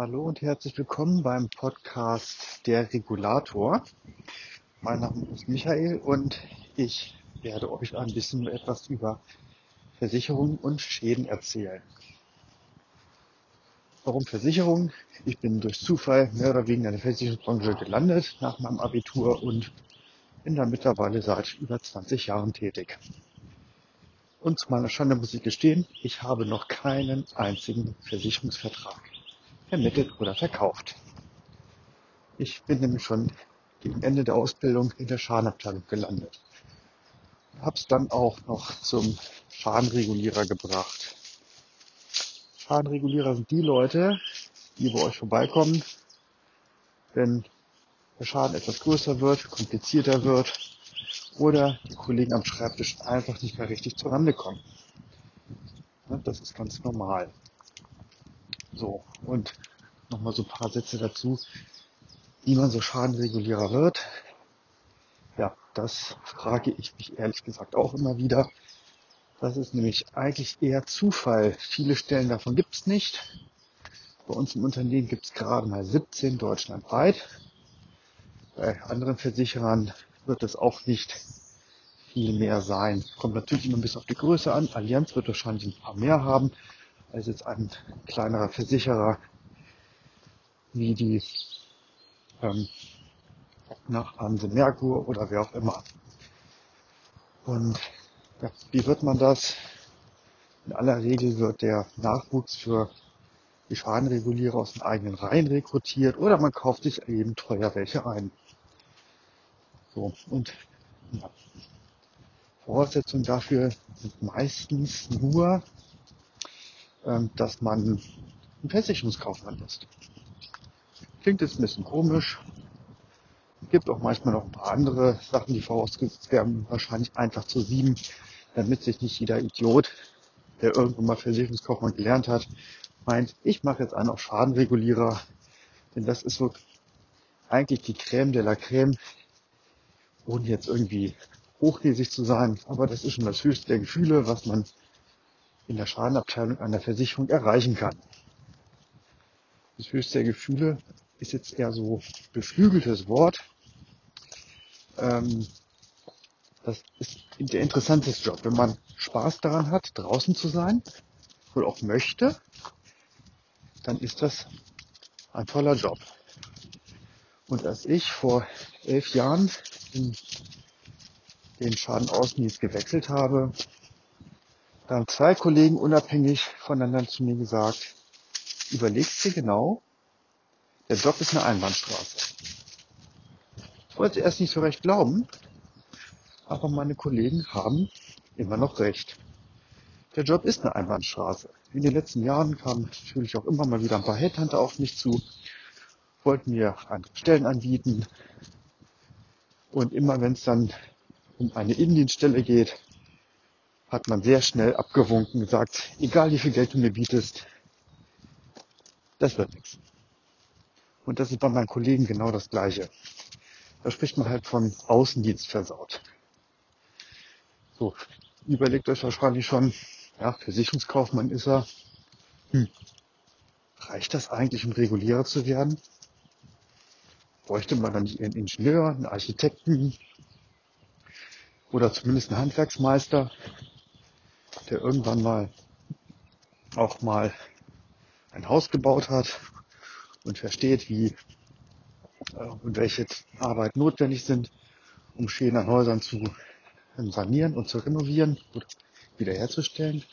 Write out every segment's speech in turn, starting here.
Hallo und herzlich willkommen beim Podcast Der Regulator. Mein Name ist Michael und ich werde euch ein bisschen etwas über Versicherungen und Schäden erzählen. Warum Versicherung? Ich bin durch Zufall mehr oder weniger in der Versicherungsbranche gelandet nach meinem Abitur und bin da mittlerweile seit über 20 Jahren tätig. Und zu meiner Schande muss ich gestehen, ich habe noch keinen einzigen Versicherungsvertrag vermittelt oder verkauft. Ich bin nämlich schon gegen Ende der Ausbildung in der Schadenabteilung gelandet. Hab's dann auch noch zum Schadenregulierer gebracht. Schadenregulierer sind die Leute, die bei euch vorbeikommen, wenn der Schaden etwas größer wird, komplizierter wird oder die Kollegen am Schreibtisch einfach nicht mehr richtig zurande kommen. Das ist ganz normal. So, und nochmal so ein paar Sätze dazu, wie man so Schadenregulierer wird. Ja, das frage ich mich ehrlich gesagt auch immer wieder. Das ist nämlich eigentlich eher Zufall. Viele Stellen davon gibt es nicht. Bei uns im Unternehmen gibt es gerade mal 17 deutschlandweit. Bei anderen Versicherern wird es auch nicht viel mehr sein. Kommt natürlich immer ein bisschen auf die Größe an. Allianz wird wahrscheinlich ein paar mehr haben als jetzt ein kleinerer Versicherer wie die ähm, nach Hanse Merkur oder wer auch immer. Und ja, wie wird man das? In aller Regel wird der Nachwuchs für die Schadenregulierer aus den eigenen Reihen rekrutiert oder man kauft sich eben teuer welche ein. So, und ja, Voraussetzungen dafür sind meistens nur, dass man ein Versicherungskaufmann ist. Klingt jetzt ein bisschen komisch. Gibt auch manchmal noch ein paar andere Sachen, die vorausgesetzt werden, wahrscheinlich einfach zu sieben, damit sich nicht jeder Idiot, der irgendwann mal Versicherungskaufmann gelernt hat, meint, ich mache jetzt einen auf Schadenregulierer, denn das ist so eigentlich die Creme de la Creme, ohne jetzt irgendwie hochnäsig zu sein, aber das ist schon das höchste der Gefühle, was man in der Schadenabteilung einer Versicherung erreichen kann. Das höchste der Gefühle ist jetzt eher so beflügeltes Wort. Ähm, das ist der interessanteste Job, wenn man Spaß daran hat, draußen zu sein oder auch möchte, dann ist das ein toller Job. Und als ich vor elf Jahren den Schadenaußendienst gewechselt habe, da haben zwei Kollegen unabhängig voneinander zu mir gesagt, überlegst dir genau, der Job ist eine Einbahnstraße. Ich wollte erst nicht so recht glauben, aber meine Kollegen haben immer noch recht. Der Job ist eine Einbahnstraße. In den letzten Jahren kamen natürlich auch immer mal wieder ein paar Headhunter auf mich zu, wollten mir andere Stellen anbieten. Und immer wenn es dann um eine Indienststelle geht, hat man sehr schnell abgewunken und gesagt, egal wie viel Geld du mir bietest, das wird nichts. Und das ist bei meinen Kollegen genau das Gleiche. Da spricht man halt von Außendienst versaut. So, überlegt euch wahrscheinlich schon, ja, Versicherungskaufmann ist er. Hm. Reicht das eigentlich, um Regulierer zu werden? Bräuchte man dann nicht einen Ingenieur, einen Architekten oder zumindest einen Handwerksmeister, der irgendwann mal auch mal ein Haus gebaut hat und versteht, wie äh, und welche Arbeiten notwendig sind, um Schäden an Häusern zu sanieren und zu renovieren oder wiederherzustellen.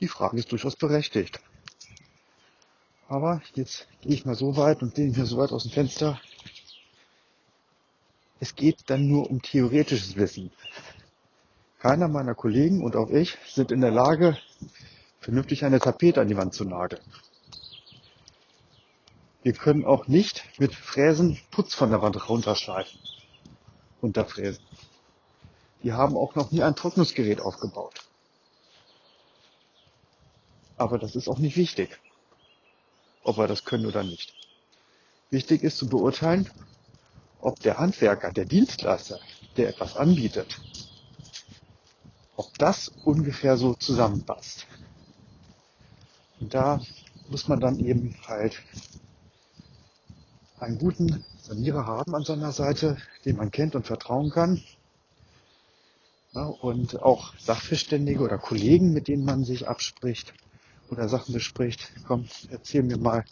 Die Frage ist durchaus berechtigt. Aber jetzt gehe ich mal so weit und lehne mich so weit aus dem Fenster. Es geht dann nur um theoretisches Wissen. Keiner meiner Kollegen und auch ich sind in der Lage, vernünftig eine Tapete an die Wand zu nageln. Wir können auch nicht mit Fräsen Putz von der Wand runterschleifen. Unterfräsen. Die haben auch noch nie ein Trocknungsgerät aufgebaut. Aber das ist auch nicht wichtig, ob wir das können oder nicht. Wichtig ist zu beurteilen, ob der Handwerker, der Dienstleister, der etwas anbietet, ob das ungefähr so zusammenpasst. Und da muss man dann eben halt einen guten Sanierer haben an seiner Seite, den man kennt und vertrauen kann. Ja, und auch Sachverständige oder Kollegen, mit denen man sich abspricht oder Sachen bespricht. Komm, erzähl mir mal,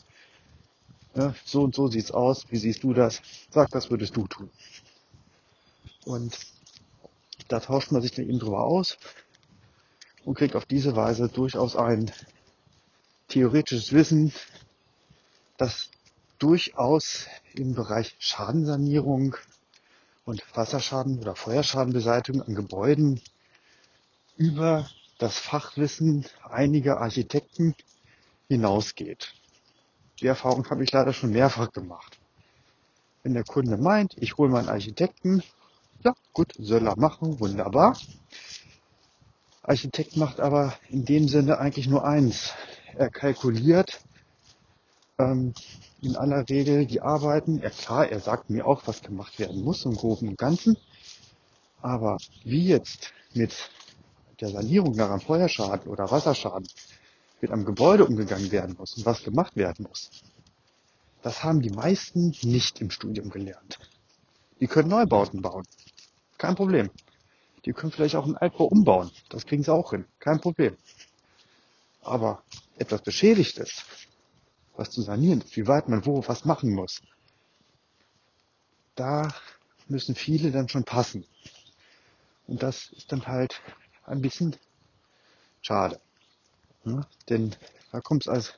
ja, so und so sieht's aus, wie siehst du das? Sag, was würdest du tun? Und da tauscht man sich dann eben drüber aus und kriegt auf diese Weise durchaus ein theoretisches Wissen, das durchaus im Bereich Schadensanierung und Wasserschaden oder Feuerschadenbeseitigung an Gebäuden über das Fachwissen einiger Architekten hinausgeht. Die Erfahrung habe ich leider schon mehrfach gemacht. Wenn der Kunde meint, ich hole meinen Architekten, ja gut, soll er machen, wunderbar. Architekt macht aber in dem Sinne eigentlich nur eins. Er kalkuliert ähm, in aller Regel die Arbeiten. Ja klar, er sagt mir auch, was gemacht werden muss im Groben und Ganzen. Aber wie jetzt mit der Sanierung nach einem Feuerschaden oder Wasserschaden mit einem Gebäude umgegangen werden muss und was gemacht werden muss, das haben die meisten nicht im Studium gelernt. Die können Neubauten bauen. Kein Problem. Die können vielleicht auch einen Altbau umbauen. Das kriegen sie auch hin. Kein Problem. Aber etwas Beschädigtes, was zu sanieren ist, wie weit man wo was machen muss, da müssen viele dann schon passen. Und das ist dann halt ein bisschen schade. Ja, denn da kommt es als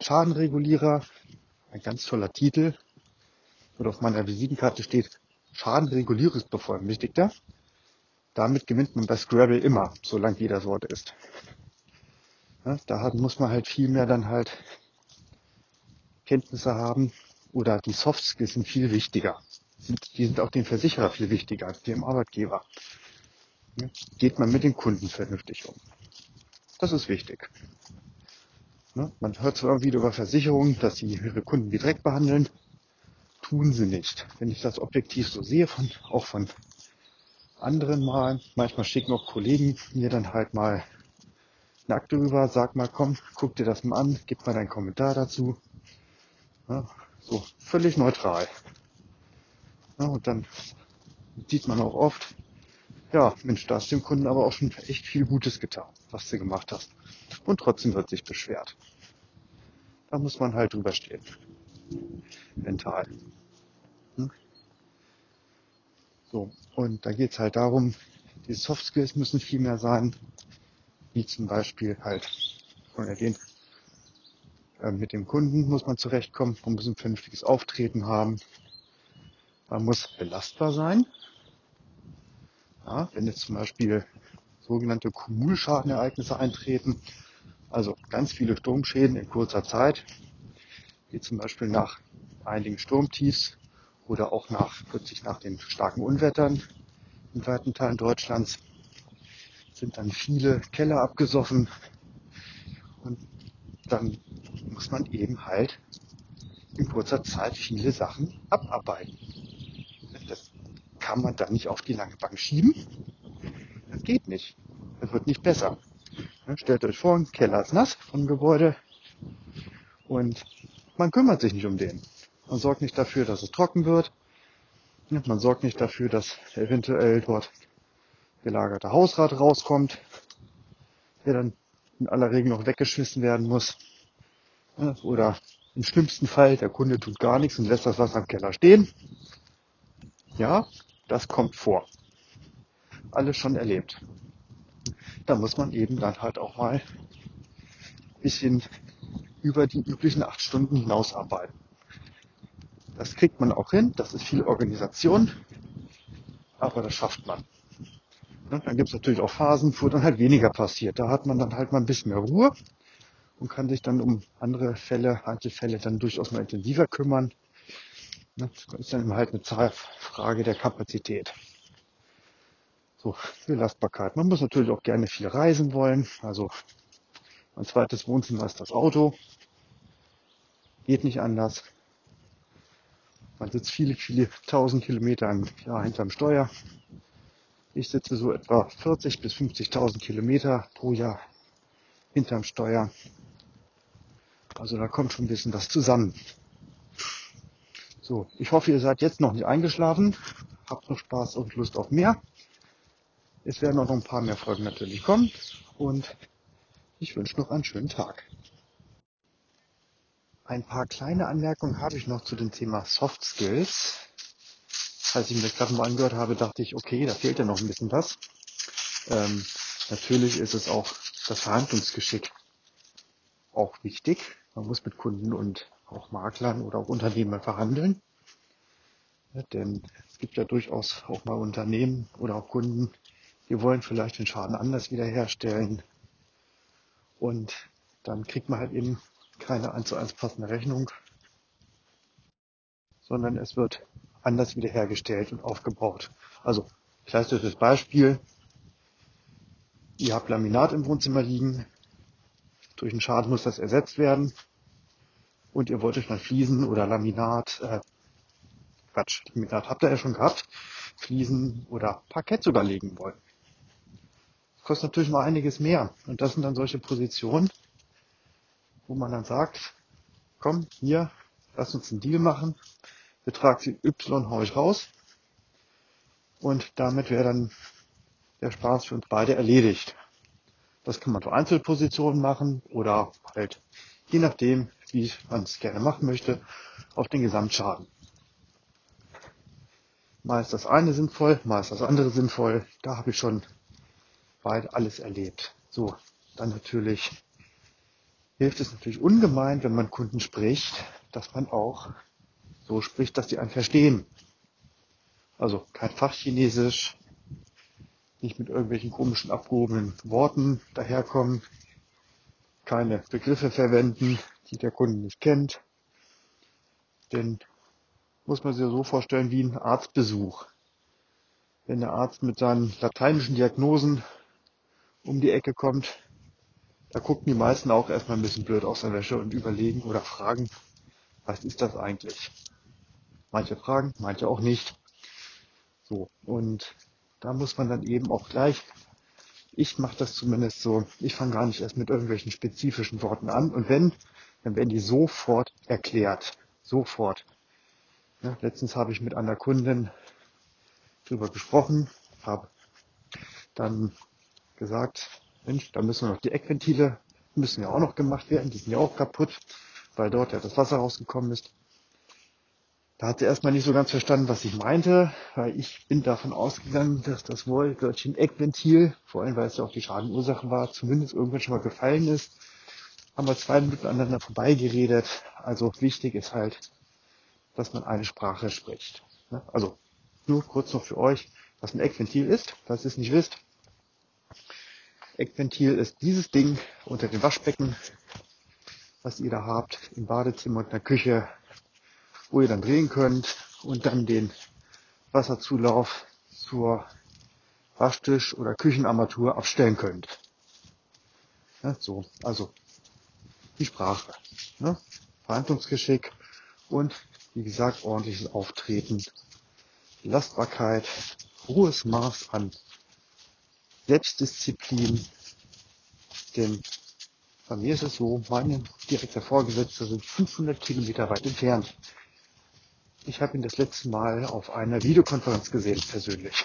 Schadenregulierer, ein ganz toller Titel, oder auf meiner Visitenkarte steht Schadenregulierungsbevollmächtigter. Damit gewinnt man bei Scrabble immer, solange jeder Sorte ist. Ja, da muss man halt viel mehr dann halt Kenntnisse haben oder die Soft Skills sind viel wichtiger. Die sind auch dem Versicherer viel wichtiger als dem Arbeitgeber. Geht man mit den Kunden vernünftig um. Das ist wichtig. Man hört zwar wieder über Versicherungen, dass sie ihre Kunden wie Dreck behandeln. Tun sie nicht. Wenn ich das objektiv so sehe, von, auch von anderen mal, manchmal schicken auch Kollegen mir dann halt mal eine Akte rüber, sag mal, komm, guck dir das mal an, gib mal deinen Kommentar dazu. Ja, so, völlig neutral. Ja, und dann sieht man auch oft, ja, Mensch, da hast dem Kunden aber auch schon echt viel Gutes getan, was du gemacht hast. Und trotzdem wird sich beschwert. Da muss man halt drüber stehen. Mental. Hm? So, und da geht's halt darum, die Soft Skills müssen viel mehr sein, wie zum Beispiel halt schon erwähnt, äh, mit dem Kunden muss man zurechtkommen, man muss ein vernünftiges Auftreten haben, man muss belastbar sein. Ja, wenn jetzt zum Beispiel sogenannte Kumulschadenereignisse eintreten, also ganz viele Sturmschäden in kurzer Zeit, wie zum Beispiel nach einigen Sturmtiefs oder auch nach, plötzlich nach den starken Unwettern in weiten Teilen Deutschlands, sind dann viele Keller abgesoffen und dann muss man eben halt in kurzer Zeit viele Sachen abarbeiten. Das kann man dann nicht auf die lange Bank schieben. Das geht nicht. Das wird nicht besser. Stellt euch vor, ein Keller ist nass vom Gebäude und man kümmert sich nicht um den. Man sorgt nicht dafür, dass es trocken wird. Man sorgt nicht dafür, dass eventuell dort gelagerter Hausrat rauskommt, der dann in aller Regel noch weggeschmissen werden muss. Oder im schlimmsten Fall, der Kunde tut gar nichts und lässt das Wasser im Keller stehen. Ja, das kommt vor. Alles schon erlebt. Da muss man eben dann halt auch mal ein bisschen über die üblichen acht Stunden hinaus arbeiten. Das kriegt man auch hin, das ist viel Organisation, aber das schafft man. Dann gibt es natürlich auch Phasen, wo dann halt weniger passiert. Da hat man dann halt mal ein bisschen mehr Ruhe und kann sich dann um andere Fälle, Einzelfälle dann durchaus mal intensiver kümmern. Das ist dann halt eine Frage der Kapazität. So, Belastbarkeit. Man muss natürlich auch gerne viel reisen wollen. Also mein zweites Wohnzimmer ist das Auto. Geht nicht anders. Man sitzt viele, viele tausend Kilometer im Jahr hinterm Steuer. Ich sitze so etwa 40 bis 50.000 Kilometer pro Jahr hinterm Steuer. Also da kommt schon ein bisschen was zusammen. So, ich hoffe, ihr seid jetzt noch nicht eingeschlafen, habt noch Spaß und Lust auf mehr. Es werden auch noch ein paar mehr Folgen natürlich kommen und ich wünsche noch einen schönen Tag. Ein paar kleine Anmerkungen habe ich noch zu dem Thema Soft Skills. Als ich mir das gerade mal angehört habe, dachte ich, okay, da fehlt ja noch ein bisschen was. Ähm, natürlich ist es auch das Verhandlungsgeschick auch wichtig. Man muss mit Kunden und auch Maklern oder auch Unternehmen verhandeln. Ja, denn es gibt ja durchaus auch mal Unternehmen oder auch Kunden, die wollen vielleicht den Schaden anders wiederherstellen. Und dann kriegt man halt eben keine 1 zu 1 passende Rechnung, sondern es wird anders wiederhergestellt und aufgebaut. Also, klassisches Beispiel. Ihr habt Laminat im Wohnzimmer liegen. Durch einen Schaden muss das ersetzt werden. Und ihr wollt euch mal Fliesen oder Laminat, äh, Quatsch, Laminat habt ihr ja schon gehabt, Fliesen oder Parkett sogar legen wollen. Das kostet natürlich mal einiges mehr. Und das sind dann solche Positionen, wo man dann sagt, komm, hier, lass uns einen Deal machen. Betrag Y hau ich raus. Und damit wäre dann der Spaß für uns beide erledigt. Das kann man für Einzelpositionen machen oder halt, je nachdem, wie man es gerne machen möchte, auf den Gesamtschaden. Mal ist das eine sinnvoll, mal ist das andere sinnvoll. Da habe ich schon weit alles erlebt. So, dann natürlich hilft es natürlich ungemein, wenn man Kunden spricht, dass man auch so spricht, dass die einen verstehen. Also kein Fachchinesisch, nicht mit irgendwelchen komischen abgehobenen Worten daherkommen, keine Begriffe verwenden, die der Kunde nicht kennt. Denn muss man sich so vorstellen wie ein Arztbesuch. Wenn der Arzt mit seinen lateinischen Diagnosen um die Ecke kommt, da gucken die meisten auch erstmal ein bisschen blöd aus der Wäsche und überlegen oder fragen, was ist das eigentlich? Manche fragen, manche auch nicht. So, und da muss man dann eben auch gleich, ich mache das zumindest so, ich fange gar nicht erst mit irgendwelchen spezifischen Worten an und wenn, dann werden die sofort erklärt. Sofort. Ja, letztens habe ich mit einer Kundin drüber gesprochen, habe dann gesagt, Mensch, da müssen noch die Eckventile, müssen ja auch noch gemacht werden, die sind ja auch kaputt, weil dort ja das Wasser rausgekommen ist. Da hat sie erstmal nicht so ganz verstanden, was ich meinte, weil ich bin davon ausgegangen, dass das Wollwörtchen Eckventil, vor allem weil es ja auch die Schadenursache war, zumindest irgendwann schon mal gefallen ist. Haben wir zwei Minuten aneinander vorbeigeredet. Also wichtig ist halt, dass man eine Sprache spricht. Also nur kurz noch für euch, was ein Eckventil ist, falls ihr es nicht wisst. Eckventil ist dieses Ding unter dem Waschbecken, was ihr da habt, im Badezimmer und in der Küche, wo ihr dann drehen könnt und dann den Wasserzulauf zur Waschtisch- oder Küchenarmatur abstellen könnt. Ja, so, also die Sprache, ne? Verhandlungsgeschick und wie gesagt ordentliches Auftreten, Belastbarkeit, hohes Maß an Selbstdisziplin. Denn bei mir ist es so, meine direkte Vorgesetzte sind 500 Kilometer weit entfernt. Ich habe ihn das letzte Mal auf einer Videokonferenz gesehen, persönlich.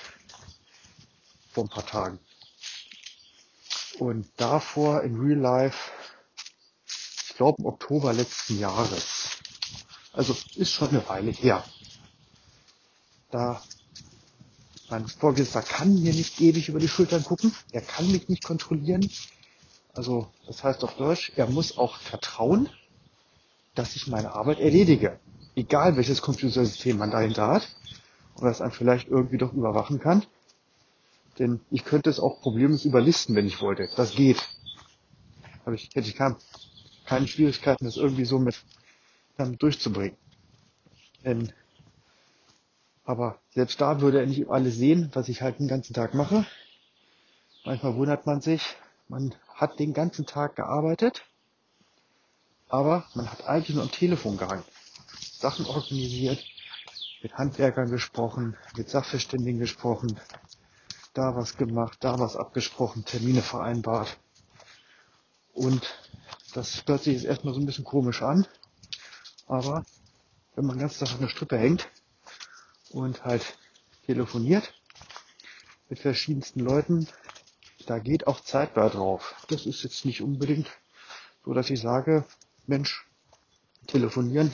Vor ein paar Tagen. Und davor in Real Life, ich glaube im Oktober letzten Jahres. Also ist schon eine Weile her. Da mein Vorgesetzter kann mir nicht ewig über die Schultern gucken. Er kann mich nicht kontrollieren. Also das heißt auf Deutsch, er muss auch vertrauen, dass ich meine Arbeit erledige. Egal welches Computersystem man dahinter hat und das einen vielleicht irgendwie doch überwachen kann. Denn ich könnte es auch problemlos überlisten, wenn ich wollte. Das geht. Aber ich hätte keine, keine Schwierigkeiten, das irgendwie so mit damit durchzubringen. Denn aber selbst da würde er nicht alles sehen, was ich halt den ganzen Tag mache. Manchmal wundert man sich, man hat den ganzen Tag gearbeitet, aber man hat eigentlich nur am Telefon gehangen. Sachen organisiert, mit Handwerkern gesprochen, mit Sachverständigen gesprochen, da was gemacht, da was abgesprochen, Termine vereinbart. Und Das hört sich jetzt erstmal so ein bisschen komisch an, aber wenn man ganz Tag an der Strippe hängt und halt telefoniert mit verschiedensten Leuten, da geht auch Zeit bei drauf. Das ist jetzt nicht unbedingt so, dass ich sage, Mensch, telefonieren,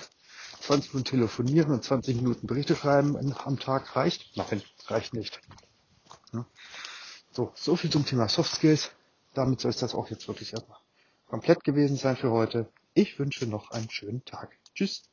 20 Minuten telefonieren und 20 Minuten Berichte schreiben am Tag reicht? Nein, reicht nicht. So, so viel zum Thema Soft Skills. Damit soll es das auch jetzt wirklich erstmal komplett gewesen sein für heute. Ich wünsche noch einen schönen Tag. Tschüss.